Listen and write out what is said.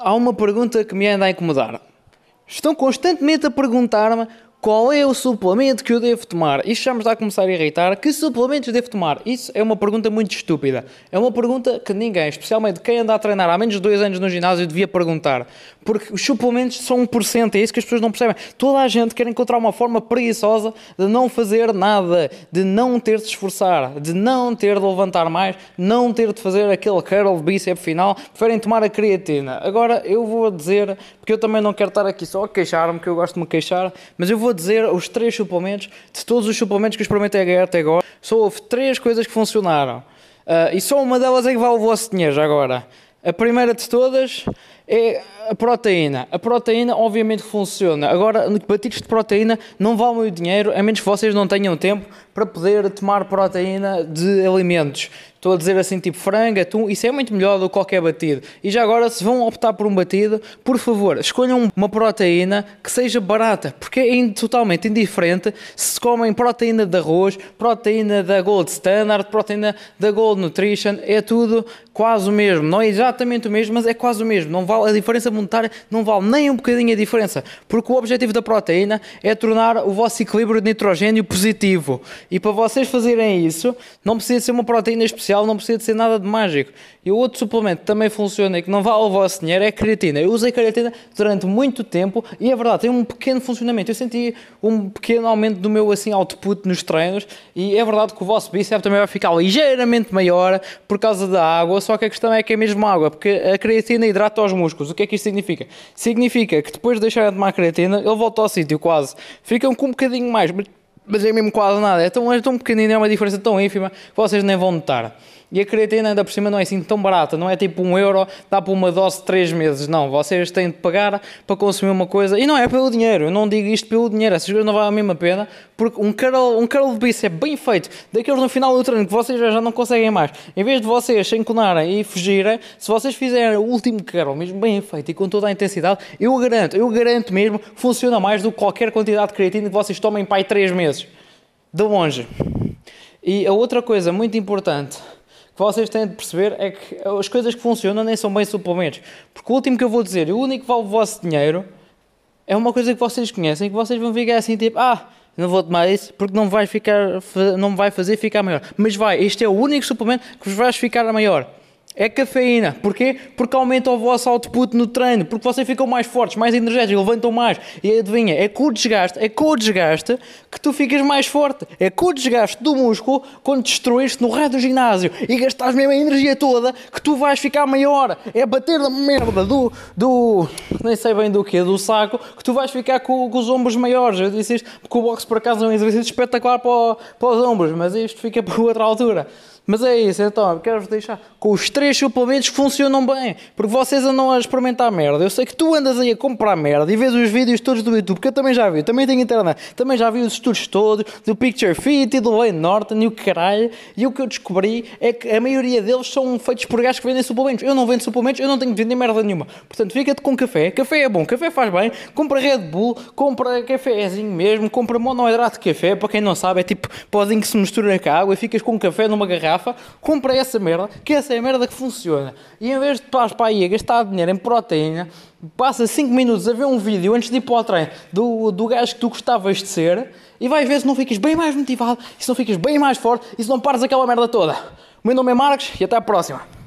há uma pergunta que me anda a incomodar. Estão constantemente a perguntar-me qual é o suplemento que eu devo tomar? Isto já me está a começar a irritar. Que suplementos devo tomar? Isso é uma pergunta muito estúpida. É uma pergunta que ninguém, especialmente quem anda a treinar há menos de dois anos no ginásio, devia perguntar. Porque os suplementos são 1%, é isso que as pessoas não percebem. Toda a gente quer encontrar uma forma preguiçosa de não fazer nada, de não ter de esforçar, de não ter de levantar mais, não ter de fazer aquele curl de bíceps final. Preferem tomar a creatina. Agora, eu vou dizer, porque eu também não quero estar aqui só a queixar-me, que eu gosto de me queixar, mas eu vou vou dizer os três suplementos, de todos os suplementos que experimentei até agora, só houve três coisas que funcionaram. Uh, e só uma delas é que vale o vosso dinheiro já agora. A primeira de todas é a proteína. A proteína, obviamente, funciona. Agora, batidos de proteína não valem o dinheiro, a menos que vocês não tenham tempo para poder tomar proteína de alimentos. Estou a dizer assim, tipo frango, atum, isso é muito melhor do que qualquer batido. E já agora, se vão optar por um batido, por favor, escolham uma proteína que seja barata, porque é totalmente indiferente se comem proteína de arroz, proteína da Gold Standard, proteína da Gold Nutrition, é tudo quase o mesmo. Não é exatamente o mesmo, mas é quase o mesmo. Não vale, a diferença monetária não vale nem um bocadinho a diferença, porque o objetivo da proteína é tornar o vosso equilíbrio de nitrogênio positivo. E para vocês fazerem isso, não precisa ser uma proteína especial, não precisa de ser nada de mágico. E o outro suplemento que também funciona e que não vale o vosso dinheiro é a creatina. Eu usei creatina durante muito tempo e é verdade, tem um pequeno funcionamento. Eu senti um pequeno aumento do meu assim, output nos treinos e é verdade que o vosso bíceps também vai ficar ligeiramente maior por causa da água, só que a questão é que é mesmo água, porque a creatina hidrata os músculos. O que é que isto significa? Significa que depois de deixarem de tomar creatina, ele volta ao sítio quase. Ficam com um bocadinho mais, mas é mesmo quase nada. É tão, é tão pequenino, é uma diferença tão ínfima que vocês nem vão notar. E a creatina ainda por cima não é assim tão barata, não é tipo um euro, dá para uma dose de 3 meses. Não, vocês têm de pagar para consumir uma coisa. E não é pelo dinheiro, eu não digo isto pelo dinheiro, essas coisas não valem a mesma pena, porque um curl, um curl de bíceps bem feito, daqueles no final do treino que vocês já não conseguem mais, em vez de vocês se enconarem e fugirem, se vocês fizerem o último curl, mesmo bem feito e com toda a intensidade, eu garanto, eu garanto mesmo, funciona mais do que qualquer quantidade de creatina que vocês tomem aí 3 meses. De longe. E a outra coisa muito importante vocês têm de perceber é que as coisas que funcionam nem são bem suplementos. Porque o último que eu vou dizer, o único que vale o vosso dinheiro, é uma coisa que vocês conhecem, que vocês vão ficar assim, tipo, ah, não vou tomar isso porque não vai ficar, não vai fazer ficar maior. Mas vai, este é o único suplemento que vos vai ficar maior. É cafeína. Porquê? Porque aumenta o vosso output no treino, porque vocês ficam mais fortes, mais energéticos, levantam mais. E adivinha, é com o desgaste, é com o desgaste que tu ficas mais forte. É com o desgaste do músculo, quando destruíste no raio do ginásio e gastares mesmo a energia toda, que tu vais ficar maior. É bater na merda do, do, nem sei bem do que, do saco, que tu vais ficar com, com, os ombros maiores. Eu disse isto porque o boxe por acaso é um exercício espetacular para, para os ombros, mas isto fica por outra altura. Mas é isso, então, quero-vos deixar com os três suplementos que funcionam bem, porque vocês andam a experimentar merda. Eu sei que tu andas aí a comprar merda e vês os vídeos todos do YouTube, que eu também já vi, também tenho internet, também já vi os estudos todos, do Picture Fit e do Wayne Norton e o caralho. E o que eu descobri é que a maioria deles são feitos por gajos que vendem suplementos. Eu não vendo suplementos, eu não tenho de vender merda nenhuma. Portanto, fica-te com café, café é bom, café faz bem, compra Red Bull, compra cafézinho mesmo, compra monoidrato de café, para quem não sabe, é tipo podem que se mistura com a água e ficas com café numa garrafa, compra essa merda, que essa é a merda que funciona. E em vez de parar para aí a gastar dinheiro em proteína, passa 5 minutos a ver um vídeo antes de ir para o treino do, do gajo que tu gostavas de ser e vais ver se não ficas bem mais motivado, se não ficas bem mais forte e se não pares aquela merda toda. O meu nome é Marcos e até a próxima.